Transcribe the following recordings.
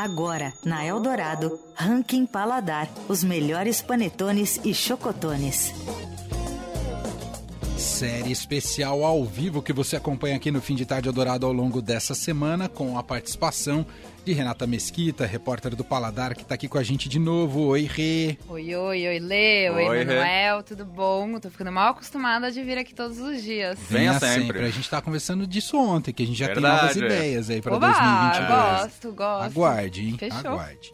Agora, na Eldorado, Ranking Paladar, os melhores panetones e chocotones. Série especial ao vivo que você acompanha aqui no Fim de Tarde Eldorado ao longo dessa semana, com a participação de Renata Mesquita, repórter do Paladar, que está aqui com a gente de novo. Oi, Rê. Oi, oi, oi, Lê. Oi, oi Manuel. Tudo bom? Tô ficando mal acostumada de vir aqui todos os dias. Venha sempre. sempre. A gente tá conversando disso ontem, que a gente já Verdade, tem novas é. ideias aí para 2022. gosto, gosto. Aguarde, hein? Fechou. Aguarde.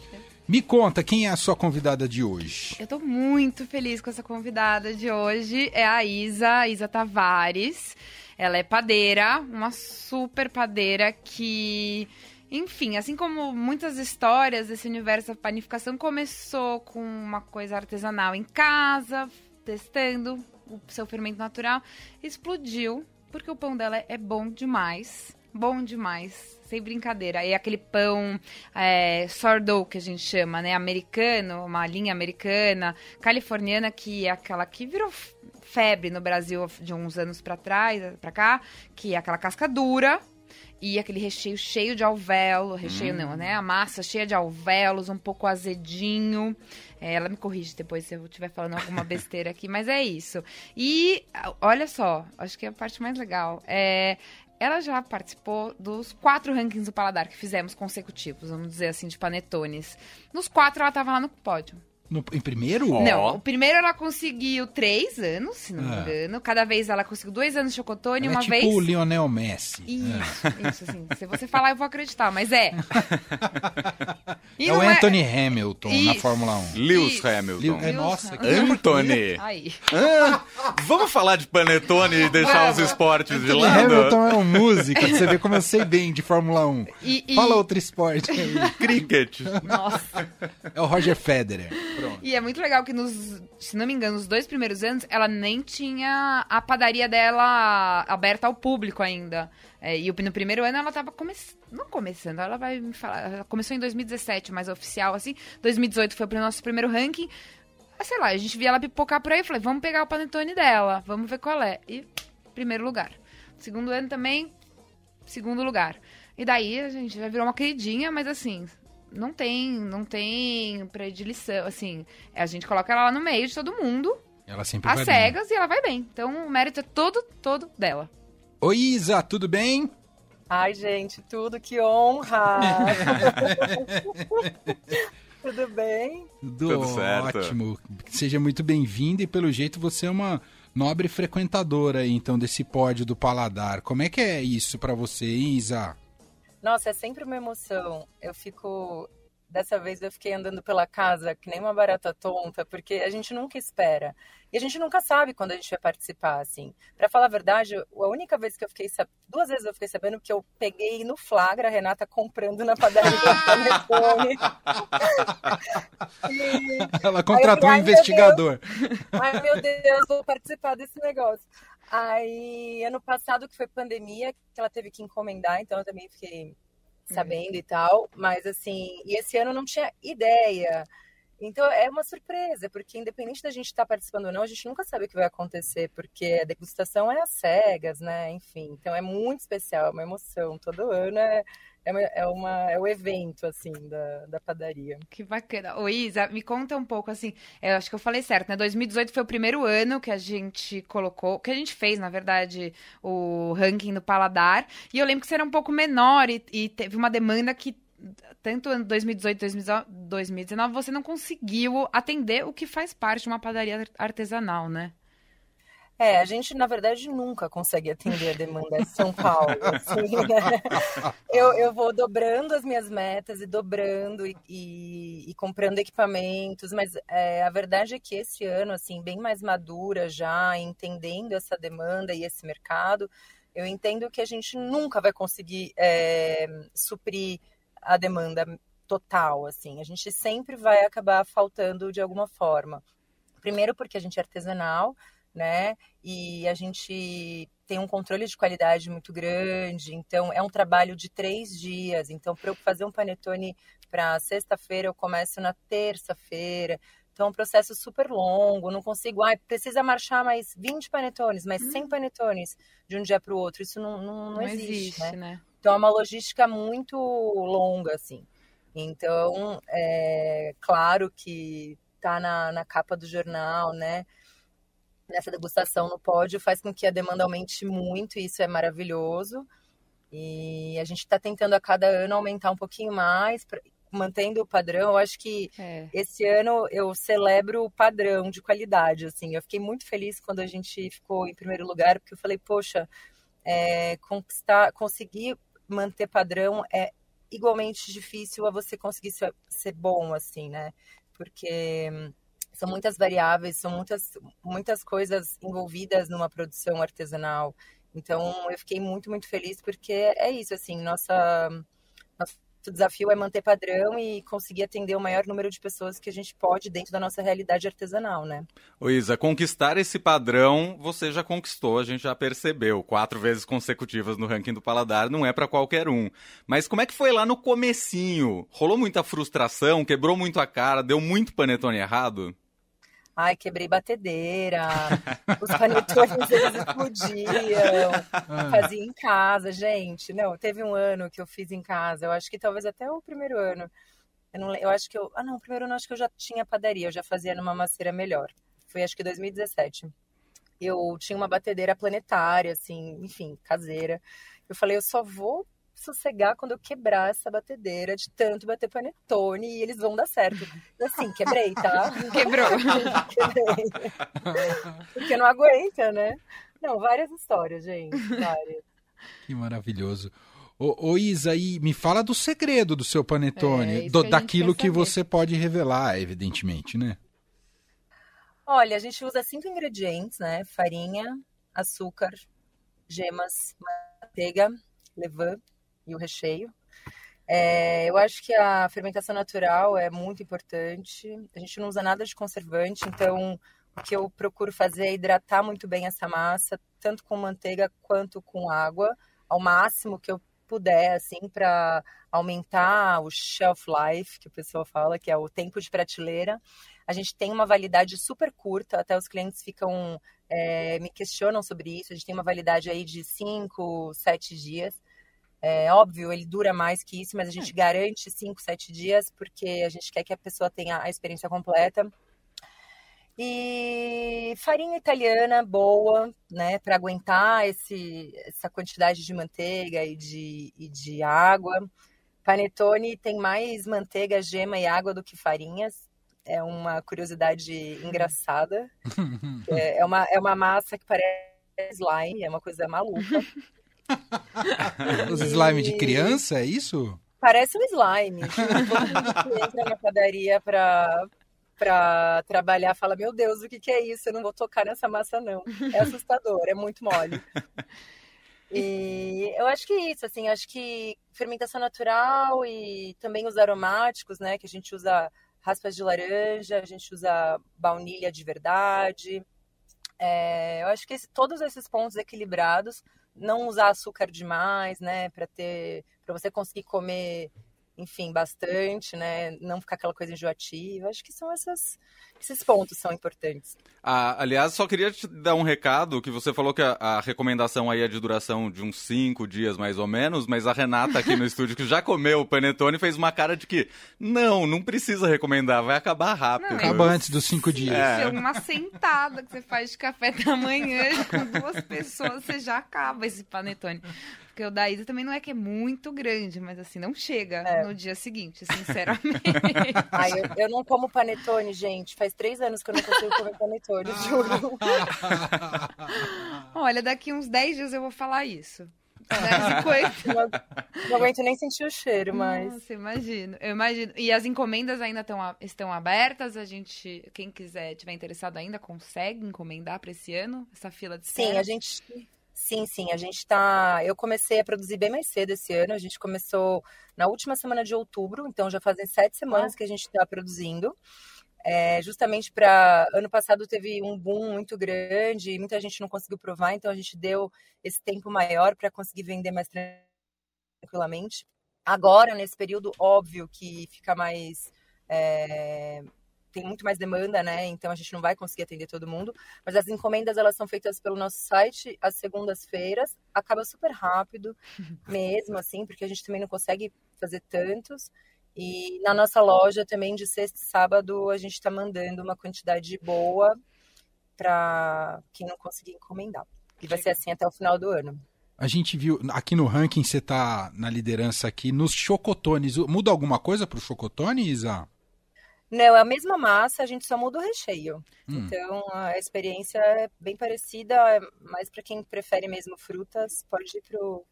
Me conta, quem é a sua convidada de hoje? Eu tô muito feliz com essa convidada de hoje. É a Isa, Isa Tavares. Ela é padeira, uma super padeira que enfim, assim como muitas histórias desse universo da panificação, começou com uma coisa artesanal em casa, testando o seu fermento natural, explodiu, porque o pão dela é bom demais. Bom demais, sem brincadeira. E aquele pão é, sourdough que a gente chama, né? Americano, uma linha americana, californiana, que é aquela que virou febre no Brasil de uns anos para trás, para cá, que é aquela casca dura, e aquele recheio cheio de alvéolo, recheio hum. não, né? A massa cheia de alvéolos, um pouco azedinho. É, ela me corrige depois se eu estiver falando alguma besteira aqui, mas é isso. E olha só, acho que é a parte mais legal. É, ela já participou dos quatro rankings do Paladar que fizemos consecutivos, vamos dizer assim, de panetones. Nos quatro ela estava lá no pódio. No, em primeiro? Não, o primeiro ela conseguiu três anos, se não me ah. engano. Cada vez ela conseguiu dois anos de chocotone, ela uma é tipo vez. o Lionel Messi. Isso, é. isso, assim. Se você falar, eu vou acreditar, mas é. E é o é- Anthony é... Hamilton isso. na Fórmula 1. Lewis isso. Hamilton. É, nossa, Anthony. Aí. Ah, vamos falar de panetone e deixar os esportes de lado? Hamilton é um músico, você vê como eu sei bem de Fórmula 1. E, e... Fala outro esporte aí. Cricket. Nossa. É o Roger Federer. E é muito legal que nos, se não me engano, nos dois primeiros anos, ela nem tinha a padaria dela aberta ao público ainda. É, e no primeiro ano ela tava começando. Não começando, ela vai me falar. Ela começou em 2017, mais oficial, assim. 2018 foi pro nosso primeiro ranking. Ah, sei lá, a gente via ela pipocar por aí e falei, vamos pegar o panetone dela, vamos ver qual é. E primeiro lugar. Segundo ano também, segundo lugar. E daí a gente já virou uma queridinha, mas assim, não tem, não tem predileção, assim, a gente coloca ela lá no meio de todo mundo, ela sempre às cegas, bem. e ela vai bem. Então o mérito é todo, todo dela. Oi, Isa, tudo bem? Ai, gente, tudo, que honra! tudo bem? Tudo, tudo certo. ótimo. Seja muito bem-vinda e pelo jeito você é uma nobre frequentadora então desse pódio do paladar. Como é que é isso para você, Isa? Nossa, é sempre uma emoção. Eu fico. Dessa vez eu fiquei andando pela casa que nem uma barata tonta, porque a gente nunca espera. E a gente nunca sabe quando a gente vai participar, assim. Para falar a verdade, a única vez que eu fiquei sabendo, duas vezes eu fiquei sabendo que eu peguei no flagra a Renata comprando na padaria Ela contratou um investigador. Ai, meu Deus, vou participar desse negócio. Aí, ano passado, que foi pandemia, que ela teve que encomendar, então eu também fiquei sabendo uhum. e tal. Mas, assim, e esse ano eu não tinha ideia. Então é uma surpresa, porque independente da gente estar tá participando ou não, a gente nunca sabe o que vai acontecer, porque a degustação é às cegas, né? Enfim, então é muito especial, é uma emoção. Todo ano é, é, é, uma, é o evento, assim, da, da padaria. Que bacana. Ô, Isa, me conta um pouco, assim, eu acho que eu falei certo, né? 2018 foi o primeiro ano que a gente colocou, que a gente fez, na verdade, o ranking do paladar. E eu lembro que você era um pouco menor e, e teve uma demanda que tanto em 2018 2019 você não conseguiu atender o que faz parte de uma padaria artesanal, né? É, a gente, na verdade, nunca consegue atender a demanda de São Paulo. Assim, né? eu, eu vou dobrando as minhas metas e dobrando e, e, e comprando equipamentos, mas é, a verdade é que esse ano, assim, bem mais madura já, entendendo essa demanda e esse mercado, eu entendo que a gente nunca vai conseguir é, suprir a demanda total, assim. A gente sempre vai acabar faltando de alguma forma. Primeiro porque a gente é artesanal, né? E a gente tem um controle de qualidade muito grande, então é um trabalho de três dias. Então, para eu fazer um panetone para sexta-feira, eu começo na terça-feira. Então, é um processo super longo, não consigo, ah, precisa marchar mais 20 panetones, mais 100 hum. panetones de um dia para o outro. Isso não, não, não, não existe, existe né? né? Então, é uma logística muito longa, assim. Então, é claro que tá na, na capa do jornal, né? Nessa degustação no pódio faz com que a demanda aumente muito, e isso é maravilhoso. E a gente está tentando a cada ano aumentar um pouquinho mais, pra, mantendo o padrão. Eu acho que é. esse ano eu celebro o padrão de qualidade. Assim, eu fiquei muito feliz quando a gente ficou em primeiro lugar, porque eu falei, poxa, é, conquistar, conseguir manter padrão é igualmente difícil a você conseguir ser, ser bom, assim, né? Porque são muitas variáveis, são muitas, muitas coisas envolvidas numa produção artesanal. Então, eu fiquei muito, muito feliz porque é isso, assim, nossa, nosso desafio é manter padrão e conseguir atender o maior número de pessoas que a gente pode dentro da nossa realidade artesanal, né? Ô Isa, conquistar esse padrão você já conquistou, a gente já percebeu. Quatro vezes consecutivas no ranking do Paladar não é para qualquer um. Mas como é que foi lá no comecinho? Rolou muita frustração, quebrou muito a cara, deu muito panetone errado? Ai, quebrei batedeira, os panetones eles explodiam, ah. fazia em casa, gente. Não, teve um ano que eu fiz em casa, eu acho que talvez até o primeiro ano. Eu, não, eu acho que eu. Ah, não, o primeiro ano acho que eu já tinha padaria, eu já fazia numa maceira melhor. Foi acho que 2017. Eu tinha uma batedeira planetária, assim, enfim, caseira. Eu falei, eu só vou sossegar quando eu quebrar essa batedeira de tanto bater panetone e eles vão dar certo. Assim, quebrei, tá? Quebrou. quebrei. Porque não aguenta, né? Não, várias histórias, gente, várias. Que maravilhoso. Ô, ô Isa, aí, me fala do segredo do seu panetone, é, do, que daquilo que você pode revelar, evidentemente, né? Olha, a gente usa cinco ingredientes, né? Farinha, açúcar, gemas, manteiga, levain e o recheio. É, eu acho que a fermentação natural é muito importante. A gente não usa nada de conservante, então o que eu procuro fazer é hidratar muito bem essa massa, tanto com manteiga quanto com água, ao máximo que eu puder, assim, para aumentar o shelf life, que o pessoal fala, que é o tempo de prateleira. A gente tem uma validade super curta, até os clientes ficam é, me questionam sobre isso. A gente tem uma validade aí de 5, 7 dias. É óbvio, ele dura mais que isso, mas a gente garante 5, 7 dias, porque a gente quer que a pessoa tenha a experiência completa. E farinha italiana boa, né, para aguentar esse, essa quantidade de manteiga e de, e de água. Panetone tem mais manteiga, gema e água do que farinhas. É uma curiosidade engraçada. é, é, uma, é uma massa que parece slime, é uma coisa maluca. Os slime de criança, é isso? Parece um slime. Todo mundo entra na padaria pra, pra trabalhar fala: Meu Deus, o que, que é isso? Eu não vou tocar nessa massa, não. É assustador, é muito mole. E eu acho que é isso, assim, acho que fermentação natural e também os aromáticos, né? Que a gente usa raspas de laranja, a gente usa baunilha de verdade. É, eu acho que esse, todos esses pontos equilibrados não usar açúcar demais, né, para ter, para você conseguir comer, enfim, bastante, né, não ficar aquela coisa enjoativa. Acho que são essas, esses pontos são importantes. Ah, aliás, só queria te dar um recado, que você falou que a, a, recomendação aí é de duração de uns cinco dias, mais ou menos, mas a Renata aqui no estúdio, que já comeu o panetone, fez uma cara de que, não, não precisa recomendar, vai acabar rápido. Não, Acaba antes dos cinco dias. É. Uma sentada que você faz de café da manhã com duas pessoas, você já acaba esse panetone. Porque o da Isa também não é que é muito grande, mas assim, não chega é. no dia seguinte, sinceramente. Ai, eu, eu, não como panetone, gente. Faz três anos que eu não consigo comer panetone, juro. Olha, daqui uns 10 dias eu vou falar isso. Não, não aguento nem sentir o cheiro, mas. Nossa, imagino. Eu imagino. E as encomendas ainda tão, estão abertas? A gente, quem quiser, tiver interessado ainda, consegue encomendar para esse ano? Essa fila de Sim, a gente Sim, sim, a gente está. Eu comecei a produzir bem mais cedo esse ano. A gente começou na última semana de outubro, então já fazem sete semanas que a gente está produzindo. É, justamente para. Ano passado teve um boom muito grande e muita gente não conseguiu provar, então a gente deu esse tempo maior para conseguir vender mais tranquilamente. Agora, nesse período, óbvio que fica mais. É, tem muito mais demanda, né? Então a gente não vai conseguir atender todo mundo. Mas as encomendas elas são feitas pelo nosso site às segundas-feiras. Acaba super rápido, mesmo assim, porque a gente também não consegue fazer tantos. E na nossa loja também, de sexta e sábado, a gente está mandando uma quantidade boa para quem não conseguir encomendar. E vai ser assim até o final do ano. A gente viu, aqui no ranking você está na liderança aqui, nos chocotones. Muda alguma coisa para o chocotone, Isa? Não, é a mesma massa, a gente só muda o recheio. Hum. Então a experiência é bem parecida, é mas para quem prefere mesmo frutas, pode ir pro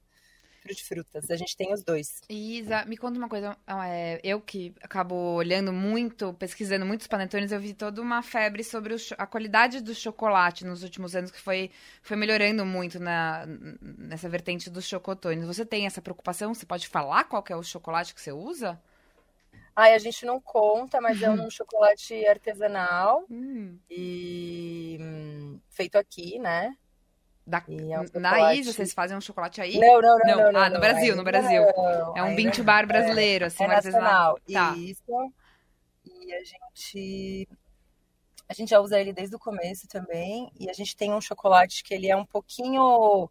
de frutas. A gente tem os dois. Isa, me conta uma coisa. É, eu que acabo olhando muito, pesquisando muitos panetones, eu vi toda uma febre sobre o, a qualidade do chocolate nos últimos anos, que foi, foi melhorando muito na, nessa vertente dos chocotones. Você tem essa preocupação? Você pode falar qual é o chocolate que você usa? Ai, a gente não conta, mas é um chocolate artesanal hum. e feito aqui, né? Da, é um na Isa, vocês fazem um chocolate aí? Não, não, não. não, não ah, no Brasil, no Brasil. Não, é um Bint Bar brasileiro, assim, é nacional. Tá. Isso. E a gente a gente já usa ele desde o começo também. E a gente tem um chocolate que ele é um pouquinho.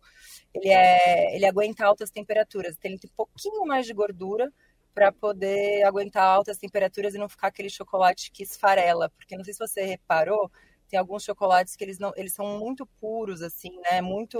Ele, é, ele aguenta altas temperaturas. Tem um pouquinho mais de gordura, para poder aguentar altas temperaturas e não ficar aquele chocolate que esfarela. Porque não sei se você reparou, tem alguns chocolates que eles não, eles são muito puros assim, né? Muito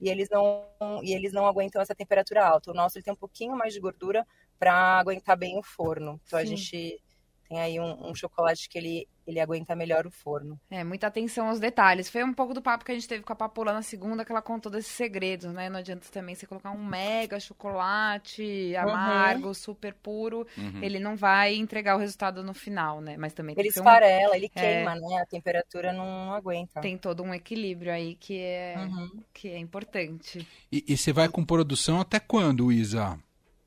e eles não e eles não aguentam essa temperatura alta. O nosso ele tem um pouquinho mais de gordura para aguentar bem o forno. Então Sim. a gente tem aí um, um, chocolate que ele, ele aguenta melhor o forno. É, muita atenção aos detalhes. Foi um pouco do papo que a gente teve com a Papula na segunda, que ela contou desses segredos, né? Não adianta também você colocar um mega chocolate amargo, uhum. super puro. Uhum. Ele não vai entregar o resultado no final, né? Mas também Ele esfarela, um... ele é. queima, é... né? A temperatura não aguenta. Tem todo um equilíbrio aí que é, uhum. que é importante. E, e você vai com produção até quando, Isa?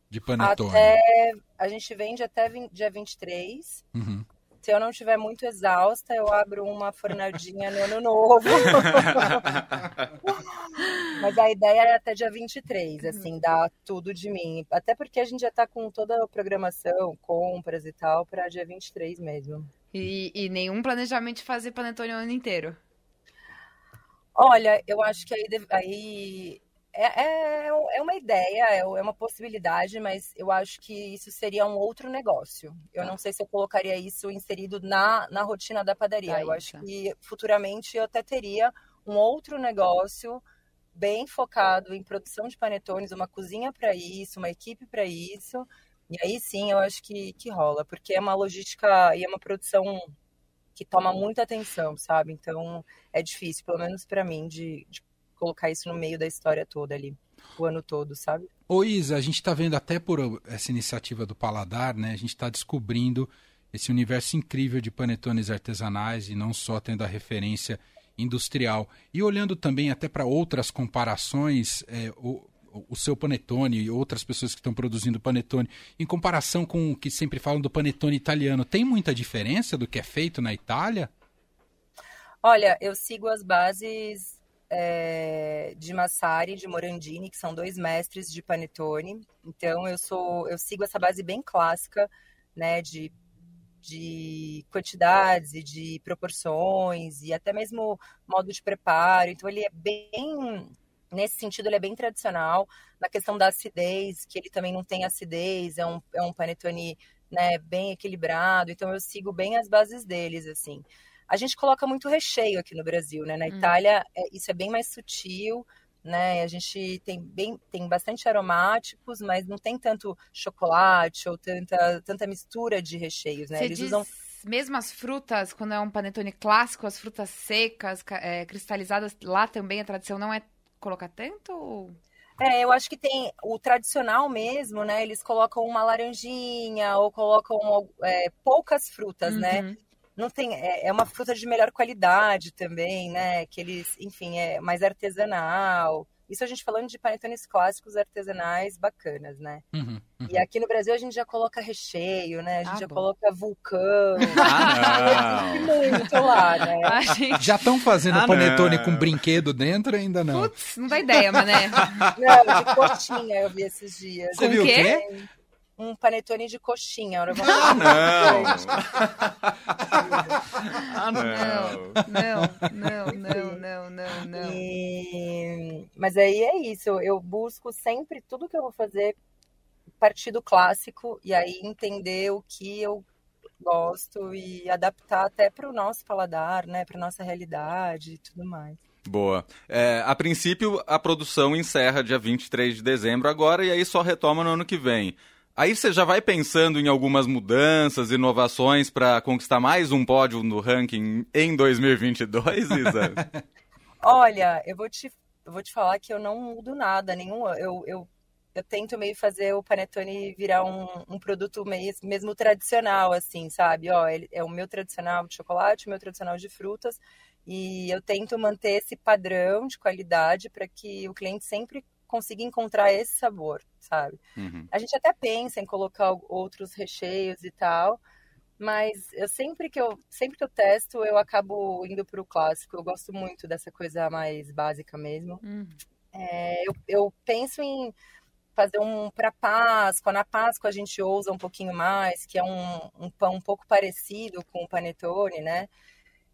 De panetone? Até, a gente vende até 20, dia 23. Uhum. Se eu não estiver muito exausta, eu abro uma fornadinha no ano novo. Mas a ideia é até dia 23, assim, dar tudo de mim. Até porque a gente já está com toda a programação, compras e tal, para dia 23 mesmo. E, e nenhum planejamento de fazer panetone o ano inteiro? Olha, eu acho que aí, aí é, é, é uma ideia, é, é uma possibilidade, mas eu acho que isso seria um outro negócio. Eu não sei se eu colocaria isso inserido na, na rotina da padaria. Tá eu acho que futuramente eu até teria um outro negócio bem focado em produção de panetones, uma cozinha para isso, uma equipe para isso. E aí sim eu acho que, que rola, porque é uma logística e é uma produção que toma muita atenção, sabe? Então é difícil, pelo menos para mim, de, de colocar isso no meio da história toda ali, o ano todo, sabe? Ô Isa, a gente está vendo até por essa iniciativa do Paladar, né? A gente está descobrindo esse universo incrível de panetones artesanais e não só tendo a referência industrial. E olhando também até para outras comparações, é, o, o seu panetone e outras pessoas que estão produzindo panetone, em comparação com o que sempre falam do panetone italiano, tem muita diferença do que é feito na Itália? Olha, eu sigo as bases é, de Massari e de Morandini, que são dois mestres de panetone. Então eu sou, eu sigo essa base bem clássica, né, de, de quantidades e de proporções e até mesmo modo de preparo. Então ele é bem nesse sentido ele é bem tradicional na questão da acidez, que ele também não tem acidez, é um, é um panetone né, bem equilibrado. Então eu sigo bem as bases deles assim. A gente coloca muito recheio aqui no Brasil, né? Na hum. Itália, é, isso é bem mais sutil, né? A gente tem bem, tem bastante aromáticos, mas não tem tanto chocolate ou tanta, tanta mistura de recheios, né? Você Eles diz... usam mesmo as frutas, quando é um panetone clássico, as frutas secas, é, cristalizadas, lá também a tradição não é colocar tanto? É, eu acho que tem o tradicional mesmo, né? Eles colocam uma laranjinha ou colocam é, poucas frutas, né? uhum. né? Não tem é, é, uma fruta de melhor qualidade também, né? Que eles, enfim, é mais artesanal. Isso a gente falando de panetones clássicos artesanais bacanas, né? Uhum, uhum. E aqui no Brasil a gente já coloca recheio, né? A gente ah, já bom. coloca vulcão. Ah, muito lá, né? Gente... Já estão fazendo ah, panetone não. com brinquedo dentro ainda não? Putz, não dá ideia, mané. Não, de coxinha eu vi esses dias. Você viu o quê? Um panetone de coxinha. Agora vamos ah, não. ah, não. Não, não, não, não, não, não. E... Mas aí é isso, eu busco sempre tudo que eu vou fazer partir do clássico e aí entender o que eu gosto e adaptar até para o nosso paladar, né, para nossa realidade e tudo mais. Boa. É, a princípio, a produção encerra dia 23 de dezembro agora e aí só retoma no ano que vem. Aí você já vai pensando em algumas mudanças, inovações para conquistar mais um pódio no ranking em 2022, Isa? Olha, eu vou te, eu vou te falar que eu não mudo nada, nenhum. Eu, eu, eu tento meio fazer o panetone virar um, um produto meio, mesmo tradicional, assim, sabe? Ó, ele, é o meu tradicional de chocolate, o meu tradicional de frutas. E eu tento manter esse padrão de qualidade para que o cliente sempre consiga encontrar esse sabor, sabe? Uhum. A gente até pensa em colocar outros recheios e tal, mas eu sempre que eu sempre que eu testo, eu acabo indo para o clássico. Eu gosto muito dessa coisa mais básica mesmo. Uhum. É, eu, eu penso em fazer um para Páscoa. Na Páscoa a gente ousa um pouquinho mais, que é um, um pão um pouco parecido com o panetone, né?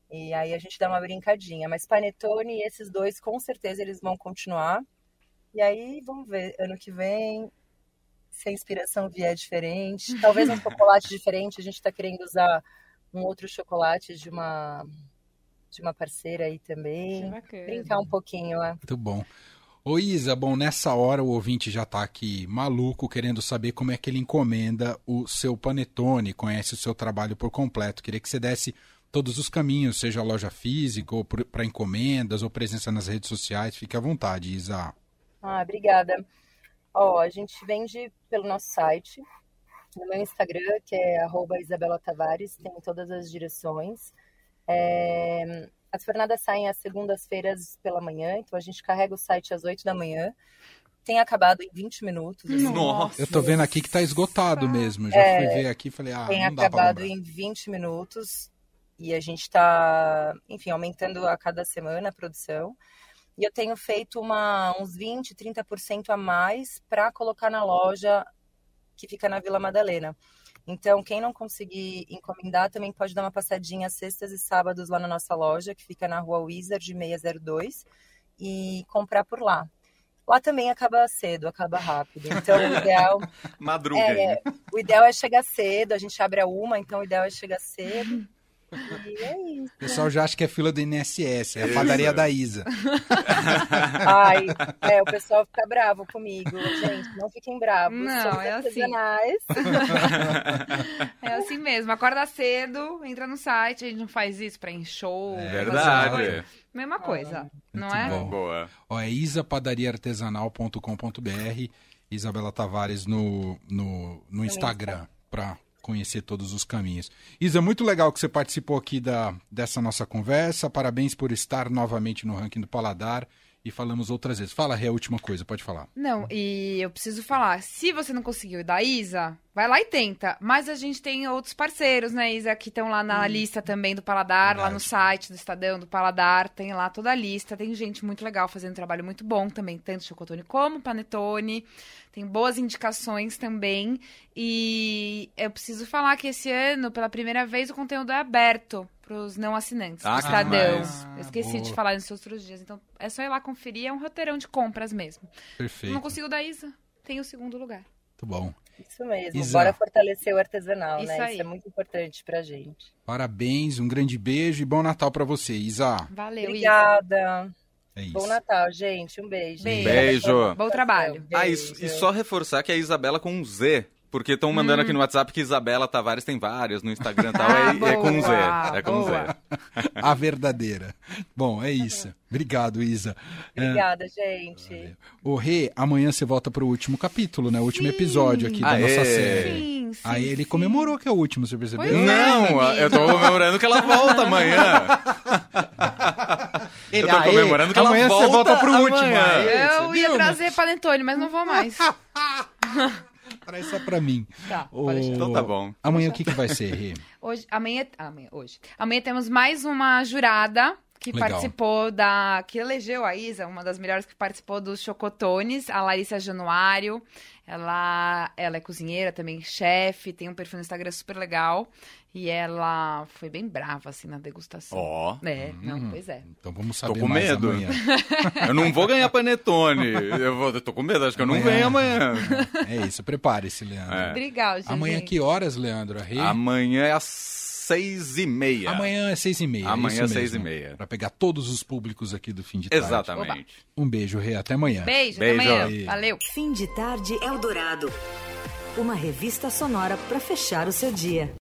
E aí a gente dá uma brincadinha. Mas panetone e esses dois, com certeza, eles vão continuar. E aí, vamos ver, ano que vem, se a inspiração vier diferente. Talvez um chocolate diferente. A gente está querendo usar um outro chocolate de uma de uma parceira aí também. Brincar um pouquinho, é. Muito bom. Ô Isa, bom, nessa hora o ouvinte já está aqui maluco, querendo saber como é que ele encomenda o seu panetone, conhece o seu trabalho por completo. Queria que você desse todos os caminhos, seja loja física, ou para encomendas, ou presença nas redes sociais. Fique à vontade, Isa. Ah, obrigada. Ó, a gente vende pelo nosso site, no meu Instagram, que é arroba Isabela Tavares, tem todas as direções. É... As fornadas saem às segundas-feiras pela manhã, então a gente carrega o site às 8 da manhã. Tem acabado em 20 minutos. Assim. Nossa! Eu tô vendo aqui que tá esgotado mesmo. Já é... fui ver aqui e falei, ah, Tem não dá acabado em 20 minutos e a gente está, enfim, aumentando a cada semana a produção. E eu tenho feito uma, uns 20, 30% a mais para colocar na loja que fica na Vila Madalena. Então, quem não conseguir encomendar também pode dar uma passadinha sextas e sábados lá na nossa loja, que fica na rua Wizard 602, e comprar por lá. Lá também acaba cedo, acaba rápido. Então, o ideal. Madruga. É, o ideal é chegar cedo, a gente abre a uma, então o ideal é chegar cedo. E é isso. O pessoal já acha que é fila do INSS, é a padaria da Isa. Ai, é, o pessoal fica bravo comigo. Gente, não fiquem bravos. Não, é assim. é assim mesmo. Acorda cedo, entra no site, a gente não faz isso pra enxou. É verdade. Mesma coisa, ah, não é? Bom. Boa. Ó, é isapadariaartesanal.com.br Isabela Tavares no, no, no Instagram para conhecer todos os caminhos. Isa, muito legal que você participou aqui da, dessa nossa conversa. Parabéns por estar novamente no ranking do Paladar e falamos outras vezes. Fala, Rê, a última coisa, pode falar. Não, e eu preciso falar, se você não conseguiu da Isa, vai lá e tenta. Mas a gente tem outros parceiros, né, Isa, que estão lá na hum. lista também do Paladar, Verdade. lá no site do Estadão do Paladar, tem lá toda a lista. Tem gente muito legal fazendo um trabalho muito bom também, tanto Chocotone como Panetone. Tem boas indicações também. E eu preciso falar que esse ano, pela primeira vez, o conteúdo é aberto para os não assinantes ah, Estadão. eu esqueci boa. de falar nos outros dias. Então é só ir lá conferir, é um roteirão de compras mesmo. Perfeito. Não consigo dar Isa, tem o segundo lugar. Muito bom. Isso mesmo, Isa. bora fortalecer o artesanal, Isso né? Aí. Isso é muito importante pra gente. Parabéns, um grande beijo e bom Natal para você, Isa. Valeu, Obrigada. Isa. É isso. Bom Natal, gente. Um beijo. Beijo. beijo. Bom trabalho. Beijo. Ah, isso, e só reforçar que é a Isabela com um Z. Porque estão mandando hum. aqui no WhatsApp que Isabela Tavares tem várias no Instagram e tal. Ah, é, é, com Z. É com boa. Z. A verdadeira. Bom, é isso. Obrigado, Isa. Obrigada, é... gente. O Rê, amanhã você volta para o último capítulo, né? O último sim. episódio aqui da Aê. nossa série. Sim, sim, Aí ele comemorou que é o último, você percebeu? Pois Não, é, eu tô comemorando que ela volta amanhã. Ele, eu tô comemorando que amanhã ela volta você volta pro último. Eu ia trazer panetone, mas não vou mais. Traz só pra mim. Tá, o... Então tá bom. Amanhã o que, que vai ser, Rê? Hoje, amanhã, amanhã, hoje. Amanhã temos mais uma jurada que Legal. participou da. que elegeu a Isa, uma das melhores que participou dos Chocotones, a Larissa Januário. Ela, ela é cozinheira, também chefe, tem um perfil no Instagram super legal. E ela foi bem brava, assim, na degustação. Ó. É, não, pois é. Então vamos saber com mais medo. amanhã. Eu não vou ganhar panetone. Eu, vou, eu tô com medo, acho que eu não Amanhã. ganho amanhã. É isso, prepare-se, Leandro. É. Obrigada, gente. Amanhã que horas, Leandro? Amanhã é às seis e meia. Amanhã é seis e meia. Amanhã é isso é seis e meia. Pra pegar todos os públicos aqui do fim de tarde. Exatamente. Um beijo, Rei. Até amanhã. Beijo, Beijo. até amanhã. Valeu. Fim de tarde Eldorado. Uma revista sonora para fechar o seu dia.